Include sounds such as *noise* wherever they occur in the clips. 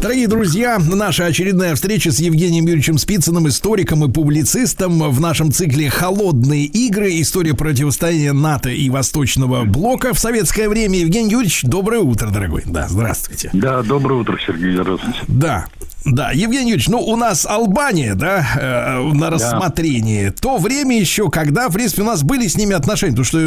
Дорогие друзья, наша очередная встреча с Евгением Юрьевичем Спицыным, историком и публицистом в нашем цикле «Холодные игры. История противостояния НАТО и Восточного блока в советское время». Евгений Юрьевич, доброе утро, дорогой. Да, здравствуйте. Да, доброе утро, Сергей. Здравствуйте. Да, да, Евгений Юрьевич, ну у нас Албания, да, э, на рассмотрении. Да. То время еще, когда, в принципе, у нас были с ними отношения. Потому что,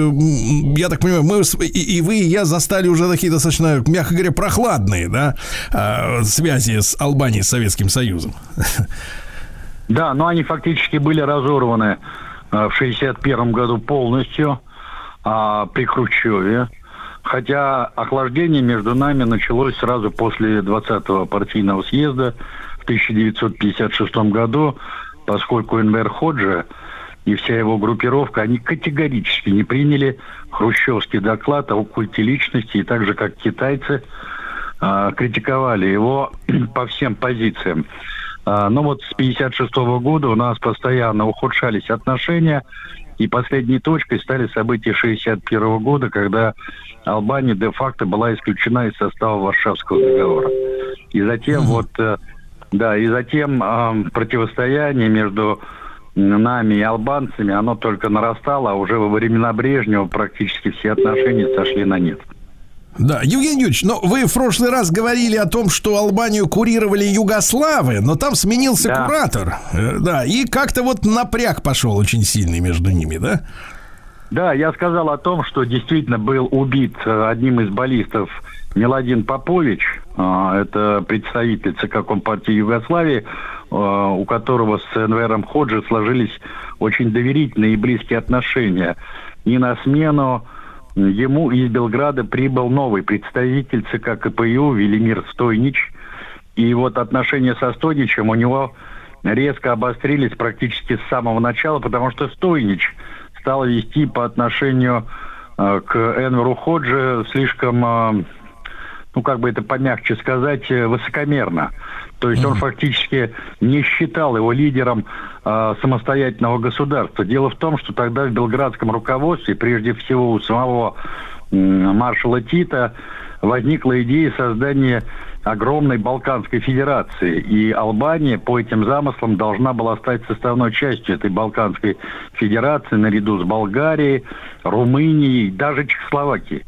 я так понимаю, мы и, и вы, и я застали уже такие достаточно, мягко говоря, прохладные, да, э, связи с Албанией, с Советским Союзом. Да, но они фактически были разорваны э, в 61 году полностью э, при Хрущеве. Хотя охлаждение между нами началось сразу после 20-го партийного съезда в 1956 году, поскольку Энвер Ходжа и вся его группировка, они категорически не приняли хрущевский доклад о культе личности, и так же, как китайцы, критиковали его *clears throat* по всем позициям. Э, но вот с 1956 года у нас постоянно ухудшались отношения, и последней точкой стали события 1961 года, когда Албания де-факто была исключена из состава Варшавского договора. И затем вот, э, да, и затем э, противостояние между нами и албанцами, оно только нарастало, а уже во времена Брежнева практически все отношения сошли на нет. Да, Евгений Юрьевич, но вы в прошлый раз говорили о том, что Албанию курировали югославы, но там сменился да. куратор. Э, да, и как-то вот напряг пошел очень сильный между ними, да? Да, я сказал о том, что действительно был убит э, одним из баллистов Меладин Попович, э, это представитель ЦК Компартии Югославии, у которого с Энвером Ходжи сложились очень доверительные и близкие отношения. И на смену ему из Белграда прибыл новый представитель ЦК КПЮ Велимир Стойнич. И вот отношения со Стойничем у него резко обострились практически с самого начала, потому что Стойнич стал вести по отношению э, к Энверу Ходжи слишком, э, ну как бы это помягче сказать, э, высокомерно. То есть он фактически не считал его лидером э, самостоятельного государства. Дело в том, что тогда в белградском руководстве, прежде всего у самого э, маршала Тита, возникла идея создания огромной Балканской Федерации. И Албания по этим замыслам должна была стать составной частью этой Балканской Федерации наряду с Болгарией, Румынией, даже Чехословакией.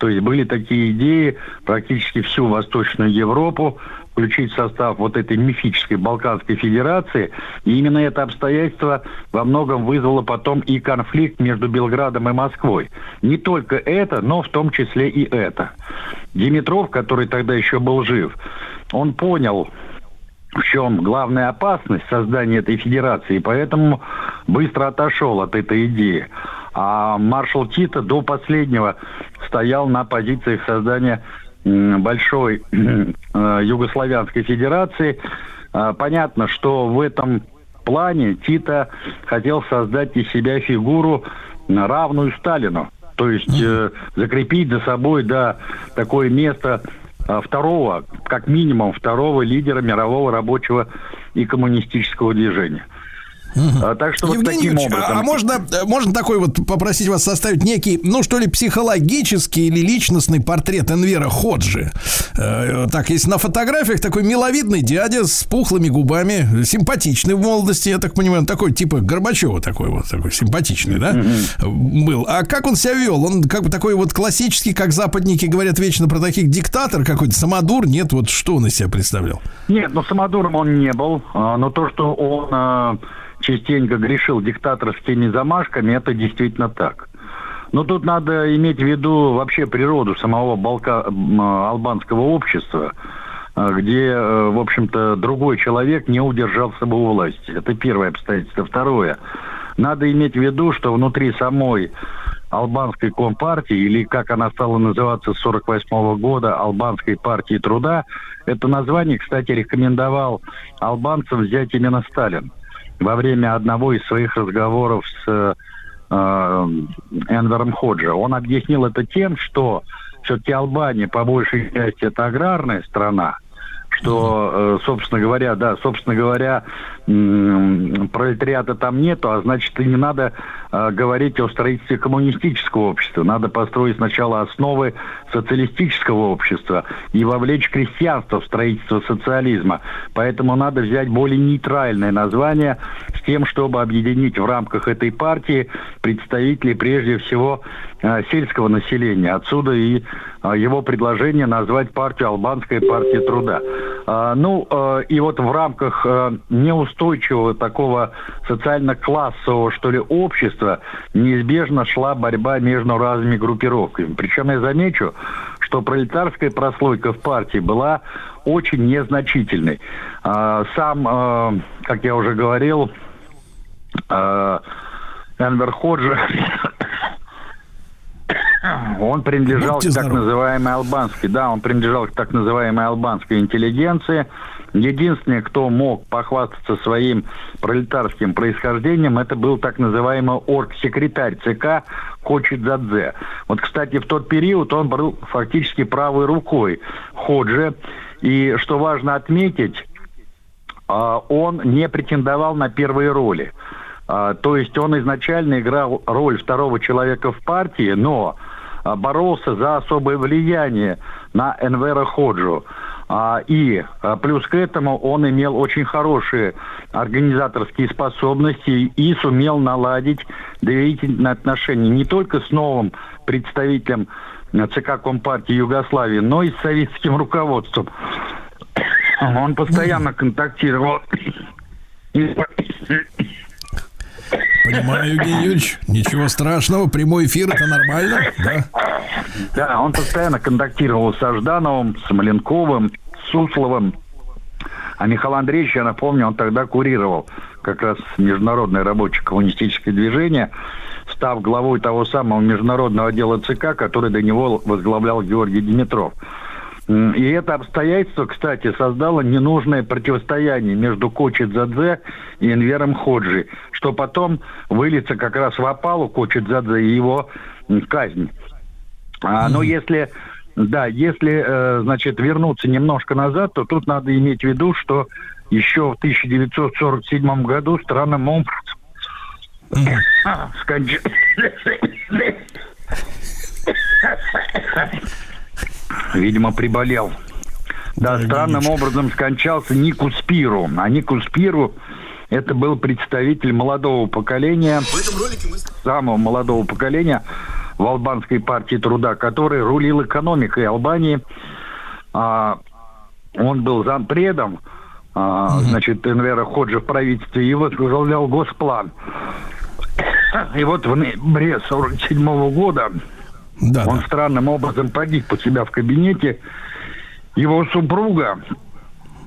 То есть были такие идеи практически всю Восточную Европу включить в состав вот этой мифической Балканской Федерации. И именно это обстоятельство во многом вызвало потом и конфликт между Белградом и Москвой. Не только это, но в том числе и это. Димитров, который тогда еще был жив, он понял, в чем главная опасность создания этой федерации, поэтому быстро отошел от этой идеи. А маршал Тита до последнего стоял на позициях создания большой *clears throat* э, Югославянской Федерации. А, понятно, что в этом плане Тита хотел создать из себя фигуру равную Сталину. То есть э, закрепить за собой да, такое место второго, как минимум второго лидера мирового рабочего и коммунистического движения. А, так что Евгений вот таким Ильич, образом. А, а можно, можно такой вот попросить вас составить некий, ну что ли, психологический или личностный портрет Энвера Ходжи? Э, так, есть на фотографиях такой миловидный дядя с пухлыми губами, симпатичный в молодости, я так понимаю, такой типа Горбачева такой вот, такой симпатичный, да, mm-hmm. был. А как он себя вел? Он как бы такой вот классический, как западники говорят вечно про таких диктатор какой-то, самодур? Нет, вот что он из себя представлял? Нет, ну самодуром он не был, а, но то, что он а, частенько грешил диктаторскими замашками, это действительно так. Но тут надо иметь в виду вообще природу самого балка... албанского общества, а, где, э, в общем-то, другой человек не удержался бы у власти. Это первое обстоятельство. Второе. Надо иметь в виду, что внутри самой албанской компартии, или как она стала называться с 1948 года, албанской партии труда, это название, кстати, рекомендовал албанцам взять именно Сталин во время одного из своих разговоров с э, Энвером Ходжа. Он объяснил это тем, что все-таки Албания по большей части это аграрная страна, что, э, собственно говоря, да, собственно говоря, пролетариата там нету, а значит и не надо э, говорить о строительстве коммунистического общества. Надо построить сначала основы социалистического общества и вовлечь крестьянство в строительство социализма. Поэтому надо взять более нейтральное название с тем, чтобы объединить в рамках этой партии представителей прежде всего э, сельского населения. Отсюда и э, его предложение назвать партию Албанская партия труда. Э, ну, э, и вот в рамках э, неустойчивого устойчивого такого социально-классового, что ли, общества неизбежно шла борьба между разными группировками. Причем я замечу, что пролетарская прослойка в партии была очень незначительной. А, сам, а, как я уже говорил, а, Энвер Ходжи *laughs* он принадлежал Будьте к так называемой албанской, да, он принадлежал к так называемой албанской интеллигенции. Единственный, кто мог похвастаться своим пролетарским происхождением, это был так называемый орг-секретарь ЦК Кочидзадзе. Вот, кстати, в тот период он был фактически правой рукой Ходжи. И, что важно отметить, а, он не претендовал на первые роли. А, то есть он изначально играл роль второго человека в партии, но боролся за особое влияние на Энвера Ходжу. А, и а, плюс к этому он имел очень хорошие организаторские способности и сумел наладить доверительные отношения не только с новым представителем ЦК Компартии Югославии, но и с советским руководством. Он постоянно контактировал Понимаю, Евгений Юрьевич. Ничего страшного. Прямой эфир это нормально, да? Да, он постоянно контактировал с Аждановым, с Маленковым, с Сусловым. А Михаил Андреевич, я напомню, он тогда курировал как раз Международное рабочее коммунистическое движение, став главой того самого международного отдела ЦК, который до него возглавлял Георгий Димитров. И это обстоятельство, кстати, создало ненужное противостояние между Кочи Дзадзе и Энвером Ходжи, что потом выльется как раз в опалу Кочи Дзадзе и его казнь. А, но если, да, если, э, значит, вернуться немножко назад, то тут надо иметь в виду, что еще в 1947 году странным образом сконч... Видимо, приболел. Да, странным образом скончался Нику Спиру. А Нику Спиру это был представитель молодого поколения, самого молодого поколения в албанской партии труда, который рулил экономикой Албании. А, он был зампредом, а, значит, Энвера Ходжи в правительстве и возглавлял госплан. И вот в ноябре 1947 года да, Он да. странным образом погиб у себя в кабинете. Его супруга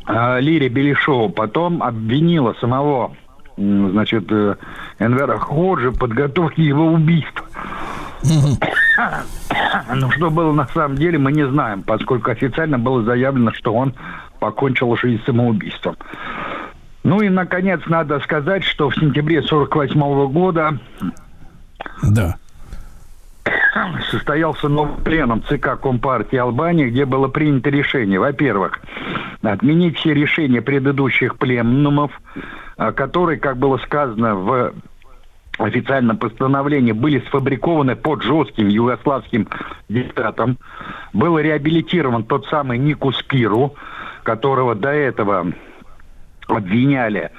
э, Лири Белишова потом обвинила самого значит, э, Энвера Ходжи в подготовке его убийства. Ну, что было на самом деле, мы не знаем, поскольку официально было заявлено, что он покончил жизнь самоубийством. Ну и, наконец, надо сказать, что в сентябре 1948 года да состоялся новый пленум ЦК Компартии Албании, где было принято решение, во-первых, отменить все решения предыдущих пленумов, а, которые, как было сказано в официальном постановлении, были сфабрикованы под жестким югославским диктатом. Был реабилитирован тот самый Нику Спиру, которого до этого обвиняли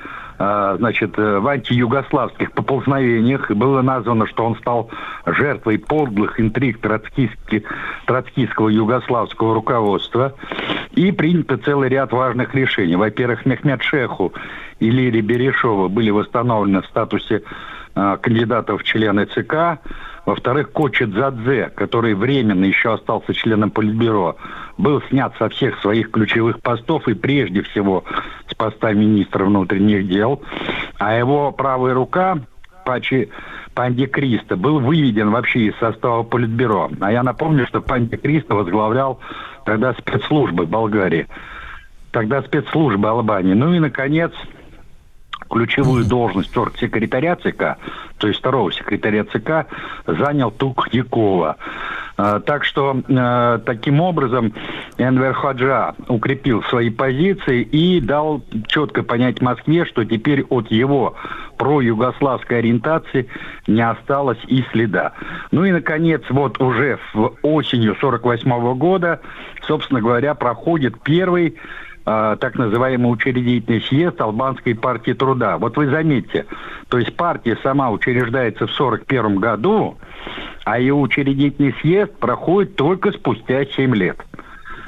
значит, э, в антиюгославских поползновениях. Было названо, что он стал жертвой подлых интриг троцкистского югославского руководства. И принято целый ряд важных решений. Во-первых, Мехмед Шеху и Лири Берешова были восстановлены в статусе э, кандидатов в члены ЦК. Во-вторых, Кочи Дзадзе, который временно еще остался членом Политбюро, был снят со всех своих ключевых постов и прежде всего с поста министра внутренних дел. А его правая рука, Пачи Панди Криста, был выведен вообще из состава Политбюро. А я напомню, что Панди Криста возглавлял тогда спецслужбы Болгарии. Тогда спецслужбы Албании. Ну и, наконец, ключевую должность секретаря ЦК, то есть второго секретаря ЦК, занял Тукдякова. А, так что а, таким образом Энвер Хаджа укрепил свои позиции и дал четко понять Москве, что теперь от его про-югославской ориентации не осталось и следа. Ну и, наконец, вот уже в осенью 48 года, собственно говоря, проходит первый э, так называемый учредительный съезд Албанской партии труда. Вот вы заметьте, то есть партия сама учреждается в 1941 году, а ее учредительный съезд проходит только спустя 7 лет.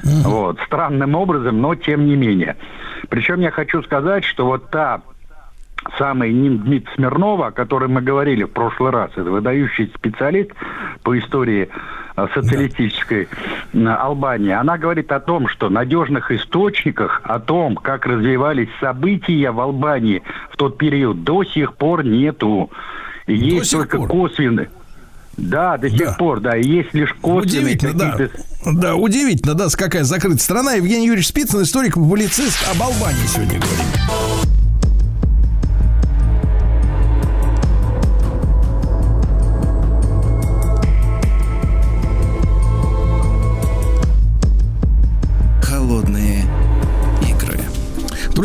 Mm-hmm. Вот, странным образом, но тем не менее. Причем я хочу сказать, что вот та самый Нин Дмит Смирнова, о которой мы говорили в прошлый раз, это выдающий специалист по истории социалистической да. Албании, она говорит о том, что надежных источниках о том, как развивались события в Албании в тот период, до сих пор нету. Есть только пор. косвенные. Да, до сих да. пор, да. И есть лишь косвенные Удивительно, да. Да, удивительно, да, какая закрытая страна. Евгений Юрьевич Спицын, историк-публицист об Албании сегодня говорим.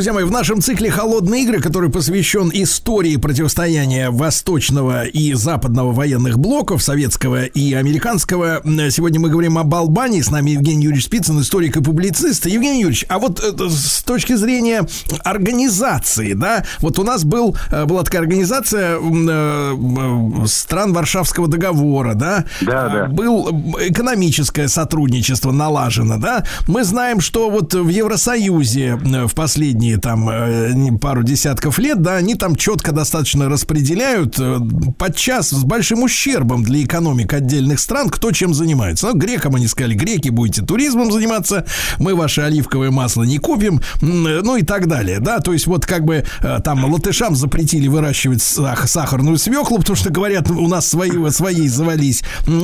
Друзья мои, в нашем цикле «Холодные игры», который посвящен истории противостояния восточного и западного военных блоков, советского и американского, сегодня мы говорим об Албании. С нами Евгений Юрьевич Спицын, историк и публицист. Евгений Юрьевич, а вот э, с точки зрения организации, да, вот у нас был, э, была такая организация э, стран Варшавского договора, да? Да, да. Был экономическое сотрудничество налажено, да? Мы знаем, что вот в Евросоюзе в последние последние там э, пару десятков лет, да, они там четко достаточно распределяют э, подчас с большим ущербом для экономик отдельных стран, кто чем занимается. Ну, грекам они сказали, греки будете туризмом заниматься, мы ваше оливковое масло не купим, ну и так далее, да, то есть вот как бы э, там латышам запретили выращивать сахарную свеклу, потому что говорят, у нас свои, свои завались.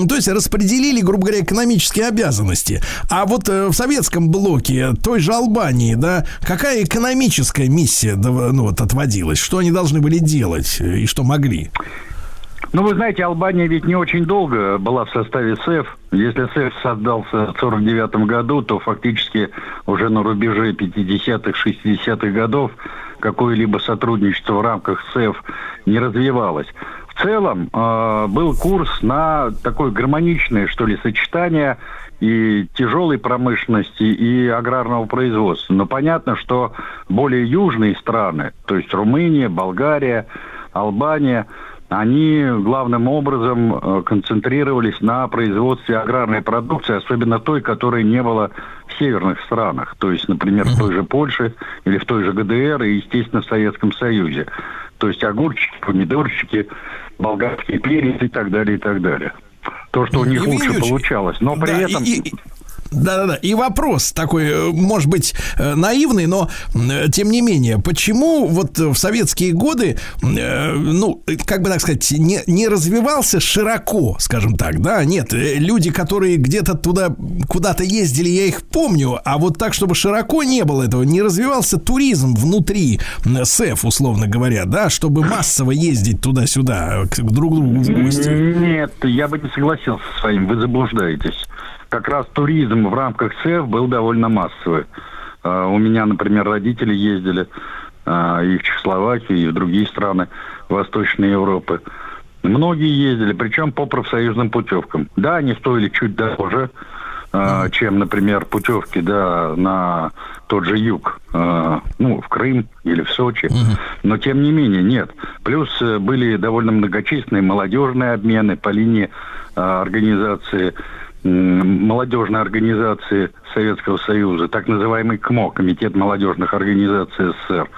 То есть распределили, грубо говоря, экономические обязанности. А вот в советском блоке той же Албании, да, какая экономика экономическая миссия ну, вот, отводилась? Что они должны были делать и что могли? Ну, вы знаете, Албания ведь не очень долго была в составе СЭФ. Если СЭФ создался в 1949 году, то фактически уже на рубеже 50-х, 60-х годов какое-либо сотрудничество в рамках СЭФ не развивалось. В целом э, был курс на такое гармоничное, что ли, сочетание и тяжелой промышленности, и аграрного производства. Но понятно, что более южные страны, то есть Румыния, Болгария, Албания, они главным образом э, концентрировались на производстве аграрной продукции, особенно той, которой не было в северных странах. То есть, например, в той же Польше или в той же ГДР и, естественно, в Советском Союзе. То есть огурчики, помидорчики, болгарские перец и так далее, и так далее то, что у них Евгений лучше получалось. Но при этом... Да-да-да. И вопрос такой, э, может быть, э, наивный, но э, тем не менее, почему вот в советские годы, ну, как бы так сказать, не, не развивался широко, скажем так, да? Нет, люди, которые где-то туда, куда-то ездили, я их помню, а вот так, чтобы широко не было этого, не развивался туризм внутри СЭФ, условно говоря, да, чтобы массово ездить туда-сюда, к друг другу в гости. Нет, я бы не согласился с вами, вы заблуждаетесь как раз туризм в рамках СЭФ был довольно массовый. А, у меня, например, родители ездили а, и в Чехословакию, и в другие страны Восточной Европы. Многие ездили, причем по профсоюзным путевкам. Да, они стоили чуть дороже, mm чем, например, путевки да, на тот же юг, ну, в Крым или в Сочи. Но, тем не менее, нет. Плюс э, были довольно многочисленные молодежные обмены по линии организации молодежной организации Советского Союза, так называемый КМО, Комитет молодежных организаций СССР,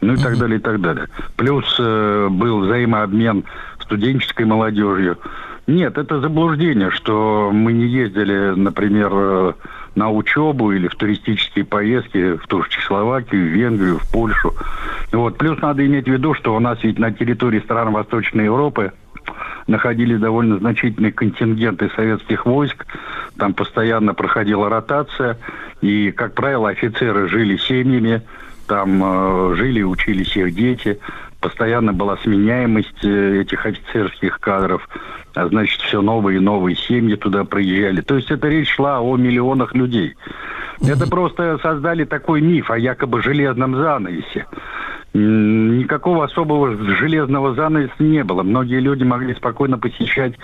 ну и так далее, и так далее. Плюс э, был взаимообмен студенческой молодежью. Нет, это заблуждение, что мы не ездили, например, э, на учебу или в туристические поездки в ту же Чехословакию, в Венгрию, в Польшу. Вот. Плюс надо иметь в виду, что у нас ведь на территории стран Восточной Европы находились довольно значительные контингенты советских войск. Там постоянно проходила ротация. И, как правило, офицеры жили семьями, там э, жили и учились их дети, постоянно была сменяемость э, этих офицерских кадров, а значит, все новые и новые семьи туда приезжали. То есть это речь шла о миллионах людей. Это просто создали такой миф о якобы железном занавесе. Никакого особого железного занавеса не было. Многие люди могли спокойно посещать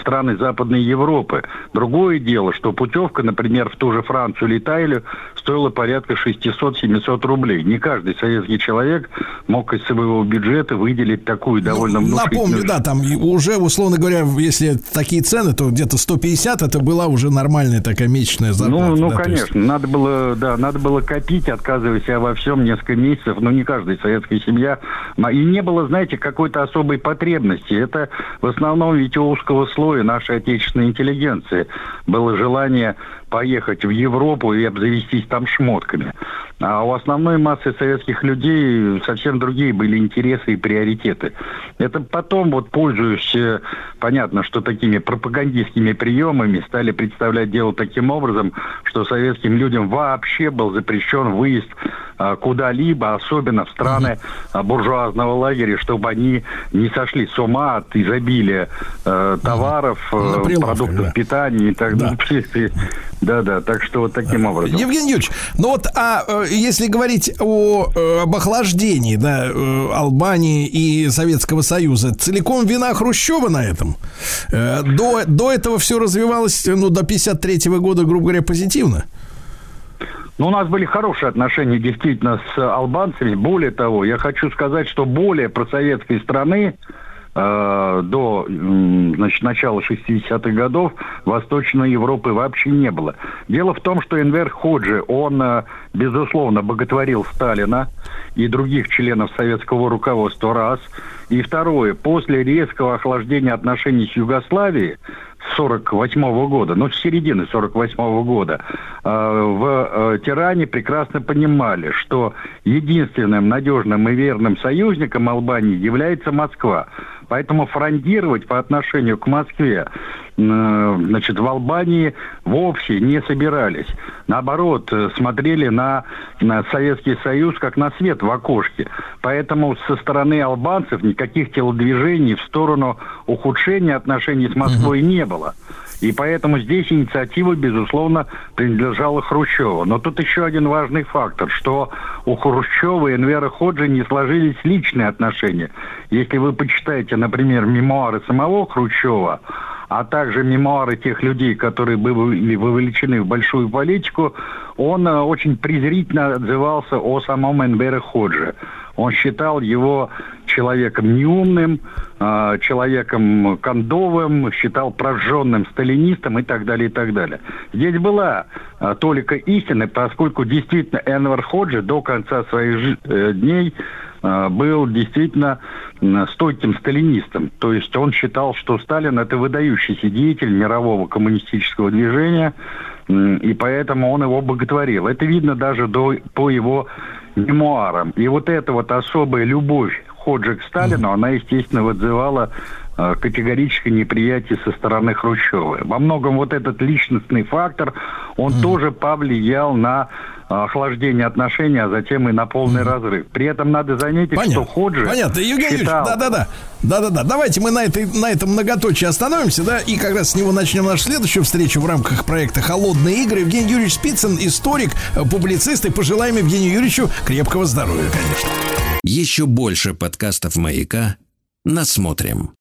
страны Западной Европы. Другое дело, что путевка, например, в ту же Францию или Италию стоила порядка 600-700 рублей. Не каждый советский человек мог из своего бюджета выделить такую ну, довольно ну, Напомню, да, там уже, условно говоря, если такие цены, то где-то 150 это была уже нормальная такая месячная зарплата. Ну, ну да, конечно, есть... надо было, да, надо было копить, отказывая себя во всем несколько месяцев, но не каждый советская семья. И не было, знаете, какой-то особой потребности. Это в основном ведь у узкого слоя нашей отечественной интеллигенции было желание поехать в Европу и обзавестись там шмотками. А у основной массы советских людей совсем другие были интересы и приоритеты. Это потом, вот пользуясь, э, понятно, что такими пропагандистскими приемами, стали представлять дело таким образом, что советским людям вообще был запрещен выезд куда-либо, особенно в страны а, буржуазного лагеря, чтобы они не сошли с ума от изобилия э, товаров, э, продуктов да. питания и так далее. *laughs* Да, да, так что вот таким образом. Евгений Юрьевич, ну вот, а э, если говорить о, э, об охлаждении, да, э, Албании и Советского Союза, целиком вина Хрущева на этом? До, до этого все развивалось, ну, до 53 -го года, грубо говоря, позитивно? Ну, у нас были хорошие отношения действительно с албанцами. Более того, я хочу сказать, что более просоветской страны, Э, до значит, начала 60-х годов Восточной Европы вообще не было. Дело в том, что Энвер Ходжи, он, э, безусловно, боготворил Сталина и других членов советского руководства, раз. И второе, после резкого охлаждения отношений с Югославией, 48 -го года, ну, с середины 48 -го года, э, в Тиране прекрасно понимали, что единственным надежным и верным союзником Албании является Москва. Поэтому фрондировать по отношению к Москве значит, в Албании вовсе не собирались. Наоборот, э, смотрели на, на Советский Союз как на свет в окошке. Поэтому со стороны албанцев никаких телодвижений в сторону ухудшения отношений с Москвой угу. не было. И поэтому здесь инициатива, безусловно, принадлежала Хрущеву. Но тут еще один важный фактор, что у Хрущева и Энвера Ходжи не сложились личные отношения. Если вы почитаете, например, мемуары самого Хрущева, а также мемуары тех людей, которые были вовлечены в большую политику, он э, очень презрительно отзывался о самом Энвере Ходже. Он считал его человеком неумным, э, человеком кондовым, считал прожженным сталинистом и так далее, и так далее. Здесь была э, толика истины, поскольку действительно Энвер Ходжи до конца своих дней был действительно стойким сталинистом. То есть он считал, что Сталин это выдающийся деятель мирового коммунистического движения, и поэтому он его боготворил. Это видно даже до, по его мемуарам. И вот эта вот особая любовь Ходжи к Сталину, она, естественно, вызывала э, категорическое неприятие со стороны Хрущева. Во многом вот этот личностный фактор, он mm. тоже повлиял на охлаждение отношений, а затем и на полный разрыв. При этом надо заметить, Понятно. что Ходжи Понятно. Евгений считал... да-да-да. Да-да-да. Давайте мы на, этой, на этом многоточии остановимся, да, и как раз с него начнем нашу следующую встречу в рамках проекта «Холодные игры». Евгений Юрьевич Спицын, историк, публицист, и пожелаем Евгению Юрьевичу крепкого здоровья, конечно. Еще больше подкастов «Маяка» насмотрим.